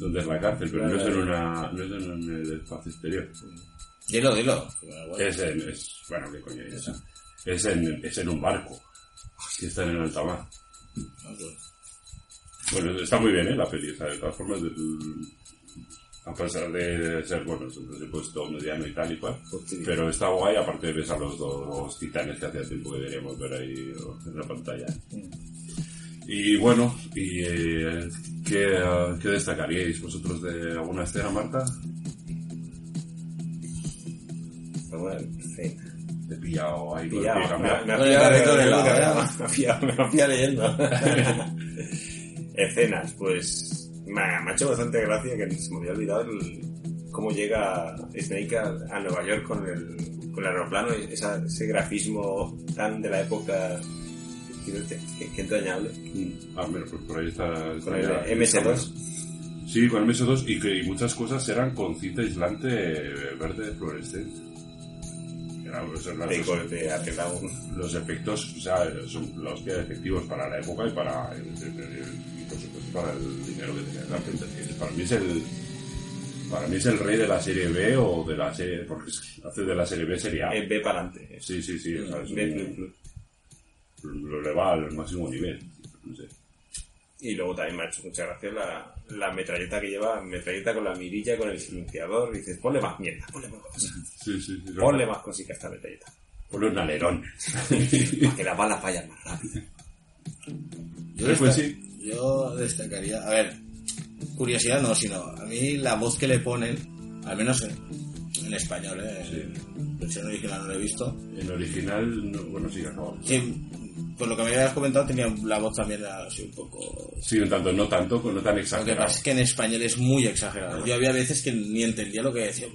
[SPEAKER 1] donde es la cárcel, pero no es en una, no es en el espacio exterior.
[SPEAKER 3] Dilo, dilo.
[SPEAKER 1] Es en, es, bueno, qué coño es. Es en, es en un barco. Que está en el alta mar. Bueno, está muy bien, ¿eh? La peli, de todas formas, a pesar de ser, bueno, es un presupuesto mediano y tal y cual.
[SPEAKER 2] Pues.
[SPEAKER 1] Pero está guay, aparte ves a los dos titanes que hacía tiempo que deberíamos ver ahí en la pantalla. Y bueno, y eh, ¿qué, eh, ¿qué destacaríais vosotros de alguna escena, Marta? Te he pillado ahí con el
[SPEAKER 2] Pillado,
[SPEAKER 1] pie
[SPEAKER 2] me,
[SPEAKER 1] cambiado.
[SPEAKER 2] me ha
[SPEAKER 3] Con el
[SPEAKER 2] pillado,
[SPEAKER 3] de
[SPEAKER 2] me
[SPEAKER 3] lado,
[SPEAKER 2] ha
[SPEAKER 3] ¿eh?
[SPEAKER 2] pillado, me ha pillado, me ha pillado leyendo. Escenas, pues me ha, me ha hecho bastante gracia que se me había olvidado el- cómo llega Snake a, a Nueva York con el, con el aeroplano, y esa- ese grafismo tan de la época que, que- que entrañable.
[SPEAKER 1] Mm. Ah, mira, pues por ahí está... Está
[SPEAKER 2] el
[SPEAKER 1] ya-
[SPEAKER 2] MS2.
[SPEAKER 1] Sí, con el MS2 y que y muchas cosas eran con cinta aislante verde fluorescente.
[SPEAKER 2] Golpe, apretado.
[SPEAKER 1] los efectos, o sea, son los que efectivos para la época y para el, el- el- y por supuesto para el dinero que tenía que Para mí es el para mí es el rey de la serie B o de la serie porque hace de la serie B serie A.
[SPEAKER 2] Eh, ve para adelante.
[SPEAKER 1] Sí, sí, sí, o sea, es un-. Lo eleva al máximo nivel. No sé.
[SPEAKER 2] Y luego también me ha hecho mucha gracia la, la metralleta que lleva, metralleta con la mirilla, con el silenciador. Y dices, ponle más mierda, ponle más cosas.
[SPEAKER 1] Sí, sí, sí.
[SPEAKER 2] Ponle más cositas a esta metralleta.
[SPEAKER 1] Ponle un alerón.
[SPEAKER 2] Para que las balas vayan más rápido.
[SPEAKER 3] Yo,
[SPEAKER 1] Pues
[SPEAKER 3] yo destacaría, a ver, curiosidad no, sino a mí la voz que le ponen, al menos en, en español, ¿eh? en versión original no lo he visto.
[SPEAKER 1] En original, no, bueno, sí, acabamos.
[SPEAKER 3] Sí, por lo que me habías comentado tenía la voz también así un poco...
[SPEAKER 1] Sí, un tanto, no tanto, no tan
[SPEAKER 3] Lo que
[SPEAKER 1] exagerado.
[SPEAKER 3] pasa es que en español es muy exagerado. Yo había veces que ni entendía lo que decía.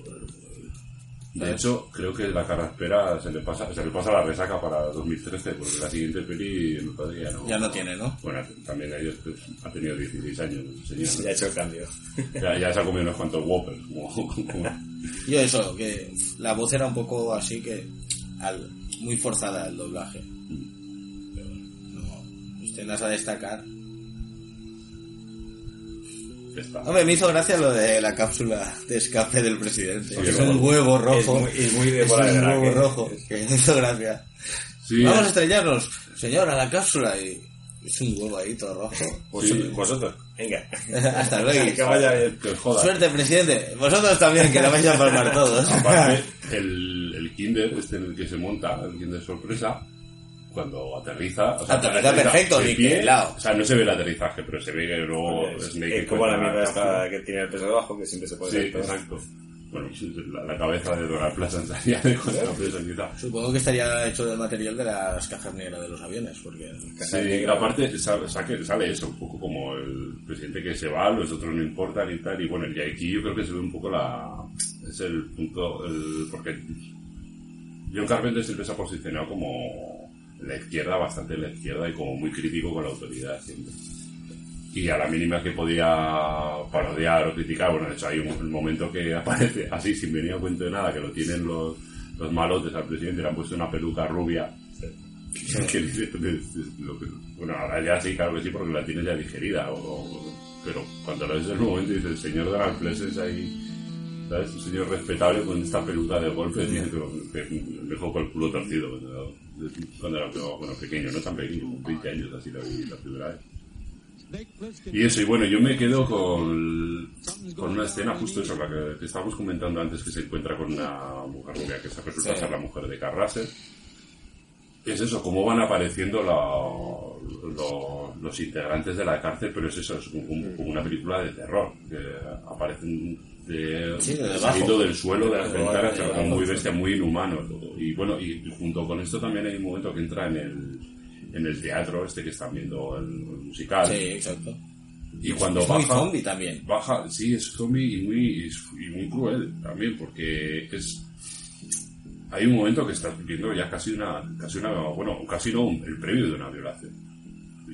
[SPEAKER 1] De hecho, creo que la carraspera se le pasa, se le pasa la resaca para 2013, porque la siguiente peli que ya no.
[SPEAKER 3] Ya no tiene, ¿no?
[SPEAKER 1] Bueno, también ellos pues, ha tenido 16 años, señor.
[SPEAKER 2] Ya ha hecho el cambio.
[SPEAKER 1] Ya, ya se ha comido unos cuantos Whoppers.
[SPEAKER 3] Yo eso, que la voz era un poco así que al- muy forzada el doblaje. Pero escenas a destacar.
[SPEAKER 1] está.
[SPEAKER 3] Hombre, me hizo gracia lo de la cápsula de escape del presidente.
[SPEAKER 1] Sí,
[SPEAKER 3] es un huevo
[SPEAKER 2] Es
[SPEAKER 3] rojo.
[SPEAKER 2] muy, es muy de
[SPEAKER 3] Es un huevo rojo. Que me hizo gracia.
[SPEAKER 1] Sí,
[SPEAKER 3] Vamos a estrellarnos, señor, a la cápsula. Y, Es un huevo ahí todo rojo.
[SPEAKER 2] Vosotros, vosotros, venga.
[SPEAKER 3] Hasta luego.
[SPEAKER 2] que vaya bien.
[SPEAKER 1] Que os joda.
[SPEAKER 3] Suerte, presidente. Vosotros también, que la vais a palmar todos.
[SPEAKER 1] Aparte, el, el Kinder, este en el que se monta, el Kinder sorpresa, cuando aterriza... O
[SPEAKER 3] Aterriza perfecto,
[SPEAKER 1] de
[SPEAKER 3] ni
[SPEAKER 1] pie,
[SPEAKER 3] que helado.
[SPEAKER 1] O sea, no se ve el aterrizaje, pero se ve que luego
[SPEAKER 2] Es,
[SPEAKER 1] Snake...
[SPEAKER 2] es como la mierda esta que tiene el peso debajo, que siempre se puede
[SPEAKER 1] Sí,
[SPEAKER 2] ver todo.
[SPEAKER 1] exacto. Bueno, sí, la, la cabeza de Donald Pleasant salía de contrapeso quizá.
[SPEAKER 3] Supongo que estaría hecho del material de las cajas negras de los aviones, porque...
[SPEAKER 1] Sí, aparte sa- saque- sale eso, un poco como el presidente que se va, los otros no importan y tal, y bueno, y aquí yo creo que se ve un poco la... es el punto, el, porque John Carpenter siempre se ha posicionado como la izquierda, bastante la izquierda y como muy crítico con la autoridad siempre. Y a la mínima que podía parodiar o criticar, bueno, de hecho hay un, momento que aparece así sin venir a cuento de nada, que lo tienen los, los malotes al presidente, le han puesto una peluca rubia. que lo que- bueno, ahora ya sí, claro que sí, porque la tienes ya digerida. o- o- pero cuando lo ves en el momento dice el señor de las ahí, ¿sabes? Un señor respetable con esta peluca de golpe, que me con el culo torcido cuando, cuando era bueno, pequeño, no tan pequeño, como 20 años así la vi la primera vez. Y eso, y bueno, yo me quedo con, con una escena justo eso, la que, que estábamos comentando antes, que se encuentra con una mujer rubia que se resulta
[SPEAKER 3] Sí.
[SPEAKER 1] ser la mujer de Carl Russell. Es eso, cómo van apareciendo la- lo- los integrantes de la cárcel, pero es eso, es como, como una película de terror, que aparecen de,
[SPEAKER 3] Sí, de
[SPEAKER 1] saliendo del suelo, de las ventanas, muy bestia, muy inhumano todo. Y bueno, y junto con esto también hay un momento que entra en el, en el teatro, este que están viendo el, el musical.
[SPEAKER 3] Sí, exacto.
[SPEAKER 1] Y cuando
[SPEAKER 3] Es muy
[SPEAKER 1] baja,
[SPEAKER 3] zombie también.
[SPEAKER 1] baja, sí, es zombie y muy, y muy cruel también, porque es. Hay un momento que estás viendo ya casi una, casi una, bueno, casi no, el previo de una violación.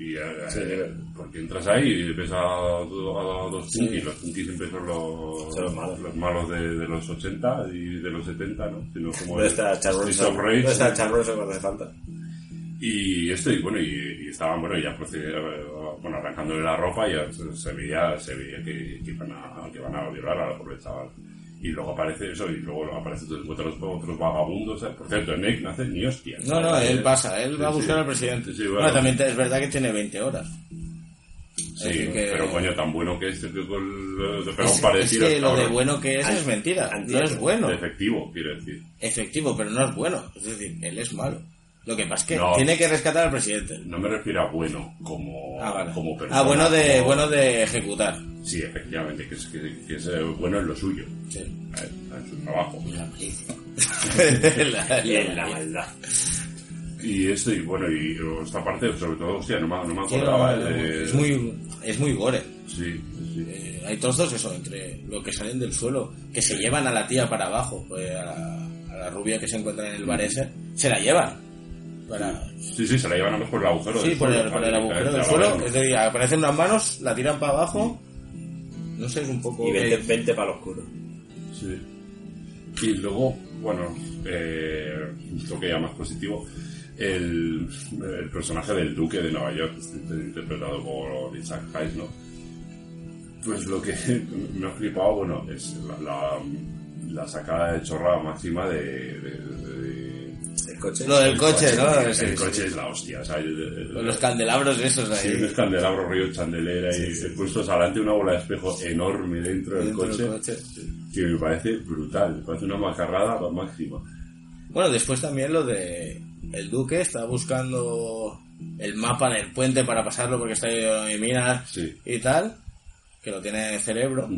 [SPEAKER 1] Y, eh, eh, porque entras ahí y ves a, a dos punkis, los punkis siempre son los,
[SPEAKER 2] Son los malos.
[SPEAKER 1] los malos de, de los 80 y de los 70, ¿no? Sino como
[SPEAKER 2] ¿Dónde está Charles
[SPEAKER 1] Streets of
[SPEAKER 2] Bronson?
[SPEAKER 1] Rage,
[SPEAKER 2] ¿Dónde está
[SPEAKER 1] ¿no?
[SPEAKER 2] Charles Bronson cuando hace falta?
[SPEAKER 1] Y esto, y bueno, y, y estaban, bueno, ya procedía, bueno, arrancándole la ropa y ya se, se veía, se veía que, que iban a, que van a violar a la pobre chaval. Y luego aparece eso, y luego aparece te encuentras otros, otros vagabundos. Por cierto, Nick no hace ni hostia.
[SPEAKER 3] No, no, él pasa, él va a buscar al presidente.
[SPEAKER 1] Sí, bueno.
[SPEAKER 3] bueno, también es verdad que tiene 20 horas.
[SPEAKER 1] Sí,
[SPEAKER 3] que-
[SPEAKER 1] pero coño, tan bueno que este
[SPEAKER 3] Es, es que lo de bueno que es es mentira, no es bueno.
[SPEAKER 1] Efectivo, quiero decir.
[SPEAKER 3] Efectivo, pero no es bueno. Es decir, él es malo. Lo que pasa es que
[SPEAKER 1] No.
[SPEAKER 3] tiene que rescatar al presidente.
[SPEAKER 1] No me refiero a bueno como,
[SPEAKER 3] Ah, vale.
[SPEAKER 1] como persona.
[SPEAKER 3] Ah, bueno de,
[SPEAKER 1] como-
[SPEAKER 3] bueno de ejecutar.
[SPEAKER 1] Sí, efectivamente, que es, que, que es eh, bueno en lo suyo,
[SPEAKER 3] Sí.
[SPEAKER 1] eh, en su trabajo.
[SPEAKER 3] La
[SPEAKER 2] en la maldad.
[SPEAKER 1] Y esto, y bueno, y esta parte, sobre todo, hostia, no me, no me acordaba. eh, de-
[SPEAKER 3] Es muy, es muy gore.
[SPEAKER 1] Sí, sí.
[SPEAKER 3] Eh, hay trozos eso, entre lo que salen del suelo, que se llevan a la tía para abajo, pues, a, la, a la rubia que se encuentra en el bar ese, se la llevan. Para,
[SPEAKER 1] Sí, sí, se la llevan a lo mejor por el agujero
[SPEAKER 3] sí,
[SPEAKER 1] del
[SPEAKER 3] por
[SPEAKER 1] suelo,
[SPEAKER 3] el, por el agujero del suelo, es decir, aparecen unas manos, la tiran para abajo, no sé, es un poco...
[SPEAKER 2] Y
[SPEAKER 3] que-
[SPEAKER 2] 20, 20 para lo oscuro.
[SPEAKER 1] Sí. Y luego, bueno, eh, un toque ya más positivo, el, el personaje del duque de Nueva York, este- interpretado por Isaac Hayes, ¿no? Pues lo que me ha flipado, bueno, es la, la, la sacada de chorra máxima de... de-
[SPEAKER 2] El coche.
[SPEAKER 3] Lo del coche, ¿no?
[SPEAKER 1] el
[SPEAKER 3] Sí, sí.
[SPEAKER 1] coche es la hostia, o sea, el- el-
[SPEAKER 3] Con los candelabros esos
[SPEAKER 1] Sí,
[SPEAKER 3] ahí.
[SPEAKER 1] un candelabro río chandelera y puestos adelante una bola de espejo enorme dentro del
[SPEAKER 3] Dentro del
[SPEAKER 1] coche, que me parece brutal, me parece una macarrada a la máxima.
[SPEAKER 3] Bueno, después también lo de el duque está buscando el mapa del puente para pasarlo porque está ahí en minas
[SPEAKER 1] Sí.
[SPEAKER 3] y tal, que lo tiene en el cerebro.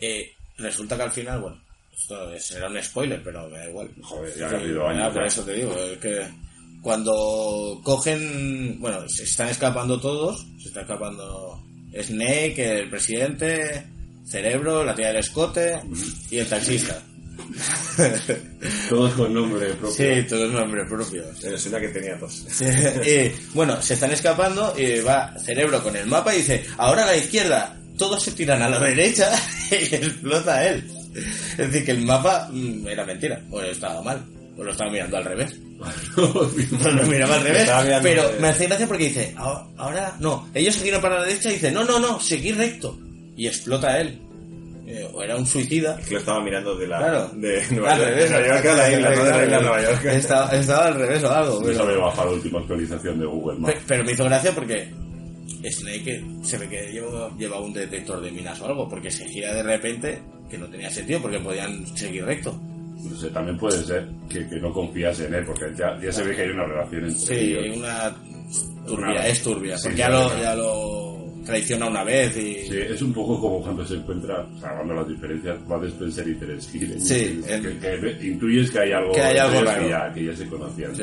[SPEAKER 3] Eh, resulta que al final, bueno, esto será un spoiler, pero me da igual.
[SPEAKER 1] Joder, ya ha habido años.
[SPEAKER 3] por eso te digo, es que cuando cogen, bueno, se están escapando todos, se está escapando Snake, el presidente, Cerebro, la tía del escote y el taxista.
[SPEAKER 1] Todos con nombre propio.
[SPEAKER 3] Sí, todos nombres propios.
[SPEAKER 2] Pero es una que tenía dos.
[SPEAKER 3] Eh, bueno, se están escapando y va Cerebro con el mapa y dice, ahora a la izquierda, todos se tiran a la derecha y explota él. Es decir, que el mapa mm, era mentira, o estaba mal, o lo estaba mirando al revés. No lo miraba al revés, pero me hace gracia porque dice, "Ah, ahora no, ellos se giran para la derecha y dice, no, no, no, seguir recto. Y explota él. eh, o era un suicida.
[SPEAKER 2] Que lo estaba mirando de la.
[SPEAKER 3] Claro.
[SPEAKER 2] De Nueva
[SPEAKER 3] Al
[SPEAKER 2] York.
[SPEAKER 3] revés,
[SPEAKER 2] de Nueva York a la isla, no de la isla a Nueva York.
[SPEAKER 3] Estaba, estaba al revés o algo. Pero-
[SPEAKER 1] había bajado la última actualización de Google Maps.
[SPEAKER 3] Pero me hizo gracia porque Snake se ve que lleva, lleva un detector de minas o algo, porque se gira de repente, que no tenía sentido, porque podían seguir recto.
[SPEAKER 1] No sé, también puede ser que, que no confías en él, porque ya, ya se ve que hay una relación entre
[SPEAKER 3] Sí,
[SPEAKER 1] ellos.
[SPEAKER 3] una turbia,
[SPEAKER 1] Una-
[SPEAKER 3] es turbia,
[SPEAKER 1] Sí,
[SPEAKER 3] porque ya, lo, ya lo traiciona una vez y...
[SPEAKER 1] Sí, es un poco como cuando se encuentra, salvando las diferencias, va Spencer y Terence Hill.
[SPEAKER 3] Sí,
[SPEAKER 1] que,
[SPEAKER 3] el-
[SPEAKER 1] que ve- intuyes que hay algo,
[SPEAKER 3] Que hay algo raro.
[SPEAKER 1] que ya, que ya se conocían.
[SPEAKER 3] Sí.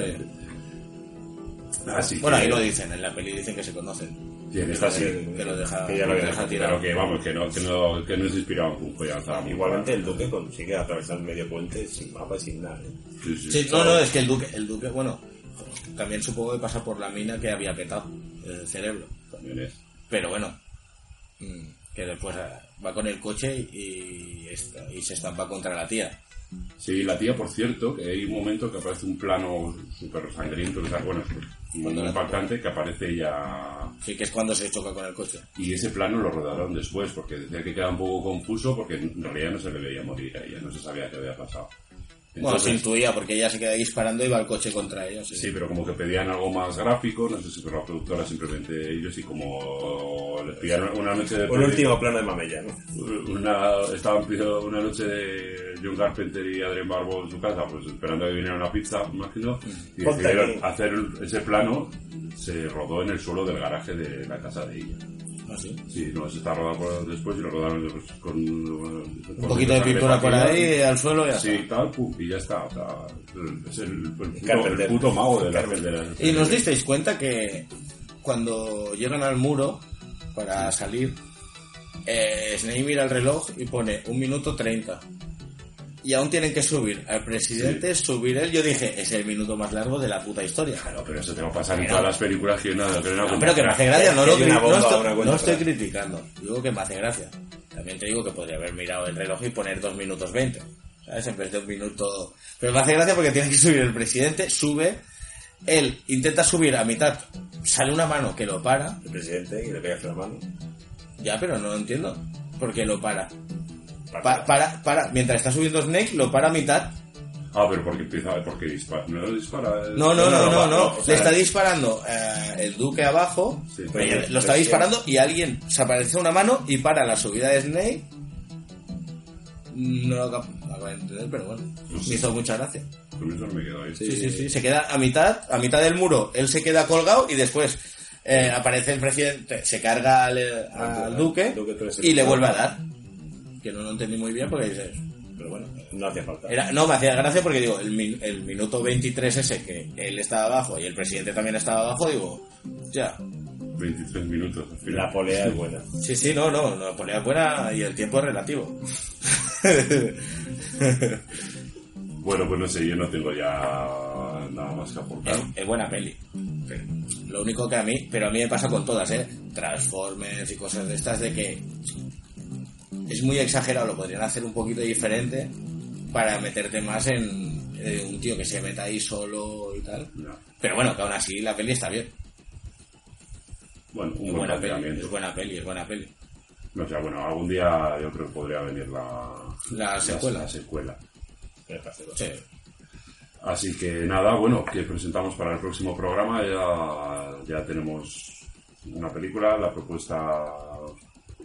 [SPEAKER 1] Así
[SPEAKER 3] Bueno,
[SPEAKER 1] que-
[SPEAKER 3] ahí lo dicen, en la peli dicen que se conocen.
[SPEAKER 1] Sí, en esta sí.
[SPEAKER 3] Que lo deja,
[SPEAKER 2] Que ya lo había
[SPEAKER 3] deja tirado.
[SPEAKER 1] Pero que vamos, que no, que no, que no es inspirado en Kung Fu Yanzar.
[SPEAKER 2] Igualmente el Duque consigue atravesar medio puente sin mapa y sin nada. ¿eh?
[SPEAKER 1] Sí, sí.
[SPEAKER 3] Sí, no, no, es que el duque, el duque, bueno, también supongo que pasa por la mina que había petado el cerebro.
[SPEAKER 1] También es.
[SPEAKER 3] Pero bueno, mm, que después eh, va con el coche y, esta- y se estampa contra la tía.
[SPEAKER 1] Sí, la tía, por cierto, que hay un momento que aparece un plano súper sangriento, sea, bueno, muy impactante, que aparece ya...
[SPEAKER 3] Sí, que es cuando se choca con el coche.
[SPEAKER 1] Y ese plano lo rodaron después, porque decía que queda un poco confuso, porque en realidad no se le veía morir a ella, no se sabía qué había pasado.
[SPEAKER 3] Bueno, se
[SPEAKER 1] Entonces,
[SPEAKER 3] intuía porque ella se queda disparando y va el coche contra ella. Sí,
[SPEAKER 1] Sí, pero como que pedían algo más gráfico, no sé si por la productora simplemente ellos, y como les pidieron una noche de...
[SPEAKER 2] Un último plano de Mamella, ¿no?
[SPEAKER 1] Una, estaban pidiendo una noche de John Carpenter y Adrian Barbo en su casa, pues esperando a que viniera una pizza, imagino, y decidieron hacer ese plano, se rodó en el suelo del garaje de la casa de ella.
[SPEAKER 3] Ah, sí.
[SPEAKER 1] Sí, no, se está rodado por- después y lo rodaron con
[SPEAKER 3] Un poquito de pintura por ahí, al suelo y ya
[SPEAKER 1] Sí,
[SPEAKER 3] está.
[SPEAKER 1] tal, pum, y ya está. O sea, es el, el puto,
[SPEAKER 2] Carpenter.
[SPEAKER 1] el puto mago de la
[SPEAKER 3] Y nos disteis cuenta que cuando llegan al muro para salir, eh, Snake mira el reloj y pone un minuto 30. Y aún tienen que subir al presidente, subir él. Yo dije, es el minuto más largo de la puta historia.
[SPEAKER 1] Claro, pero eso te va a pasar en
[SPEAKER 3] Pero-
[SPEAKER 1] todas las películas que nada, que no,
[SPEAKER 3] pero que me hace gracia, no, lo no estoy, no estoy criticando. Digo que me hace gracia. También te digo que podría haber mirado el reloj y poner 2 minutos 20. ¿Sabes? En vez de un minuto. Pero me hace gracia porque tiene que subir el presidente, sube. Él intenta subir a mitad, sale una mano que lo para.
[SPEAKER 2] El presidente y le pega la mano.
[SPEAKER 3] Ya, pero no lo entiendo. ¿Por qué lo para? Pa- para, para, mientras está subiendo Snake, lo para a mitad.
[SPEAKER 1] Ah, pero porque empieza, porque dispara. No dispara. eh.
[SPEAKER 3] No, no, no, no, no.
[SPEAKER 2] o
[SPEAKER 3] Le está disparando eh, el duque abajo.
[SPEAKER 1] Sí,
[SPEAKER 3] pero lo está disparando y alguien se aparece una mano y para la subida de Snake. No lo acabo de entender, pero bueno. Me hizo mucha gracia.
[SPEAKER 1] Con eso no me quedo ahí.
[SPEAKER 3] Sí, sí, sí. Se queda a mitad, a mitad del muro. Él se queda colgado y después eh, aparece el presidente, se carga al, al duque y le vuelve a dar. Que no lo entendí muy bien porque dices, pero bueno.
[SPEAKER 2] No hacía falta.
[SPEAKER 3] Era, no, me hacía gracia porque digo, el, min- el minuto 23 ese que él estaba abajo y el presidente también estaba abajo, digo, ya.
[SPEAKER 1] 23 minutos al final.
[SPEAKER 2] La polea es buena.
[SPEAKER 3] Sí, sí, no, no, la polea es buena y el tiempo es relativo.
[SPEAKER 1] Bueno, pues no sé, yo no tengo ya nada más que aportar.
[SPEAKER 3] es, es buena peli. Lo único que a mí, pero a mí me pasa con todas, ¿eh? Transformers y cosas de estas de que es muy exagerado, lo podrían hacer un poquito diferente para meterte más en eh, un tío que se meta ahí solo y tal.
[SPEAKER 1] No.
[SPEAKER 3] Pero bueno, que aún así la peli está bien.
[SPEAKER 1] Bueno, un
[SPEAKER 3] Es
[SPEAKER 1] buen
[SPEAKER 3] buena peli, es buena peli, es buena peli.
[SPEAKER 1] No sé, bueno, algún día yo creo que podría venir la,
[SPEAKER 3] La secuela.
[SPEAKER 1] La, secuela.
[SPEAKER 3] Sí.
[SPEAKER 1] Así que nada, bueno, que presentamos para el próximo programa. Ya, ya tenemos una película, la propuesta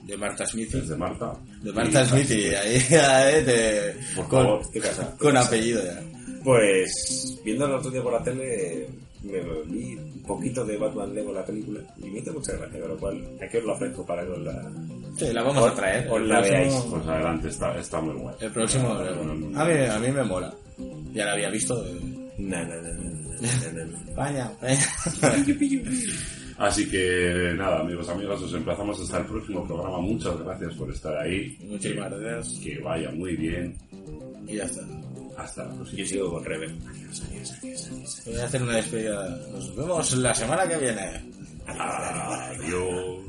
[SPEAKER 3] De Marta Smith.
[SPEAKER 1] es de Marta.
[SPEAKER 3] De Marta Smith y ahí, ahí te-
[SPEAKER 1] Por
[SPEAKER 3] con,
[SPEAKER 1] favor.
[SPEAKER 3] Con apellido ya.
[SPEAKER 2] Pues, viendo el otro día por la tele, me vi un poquito de Batman Lego la película y me hizo mucha gracia, con lo cual aquí os lo ofrezco para que os la...
[SPEAKER 3] Sí, la vamos a traer.
[SPEAKER 2] os la
[SPEAKER 3] próximo-
[SPEAKER 2] veáis.
[SPEAKER 1] Pues adelante, está, está muy guay.
[SPEAKER 3] El próximo. A mí, a mí me mola. Ya la había visto. eh.
[SPEAKER 2] Na, na, na, na, na, na, na.
[SPEAKER 3] Vaya, vaya.
[SPEAKER 1] Así que nada, amigos, amigas, os emplazamos hasta el próximo programa. Muchas gracias por estar ahí.
[SPEAKER 3] Muchísimas gracias.
[SPEAKER 1] Que vaya muy bien.
[SPEAKER 3] Y ya está.
[SPEAKER 1] Hasta la próxima.
[SPEAKER 2] Yo sigo con Rebe.
[SPEAKER 3] Voy a hacer una despedida. Nos vemos la semana que viene.
[SPEAKER 1] Adiós.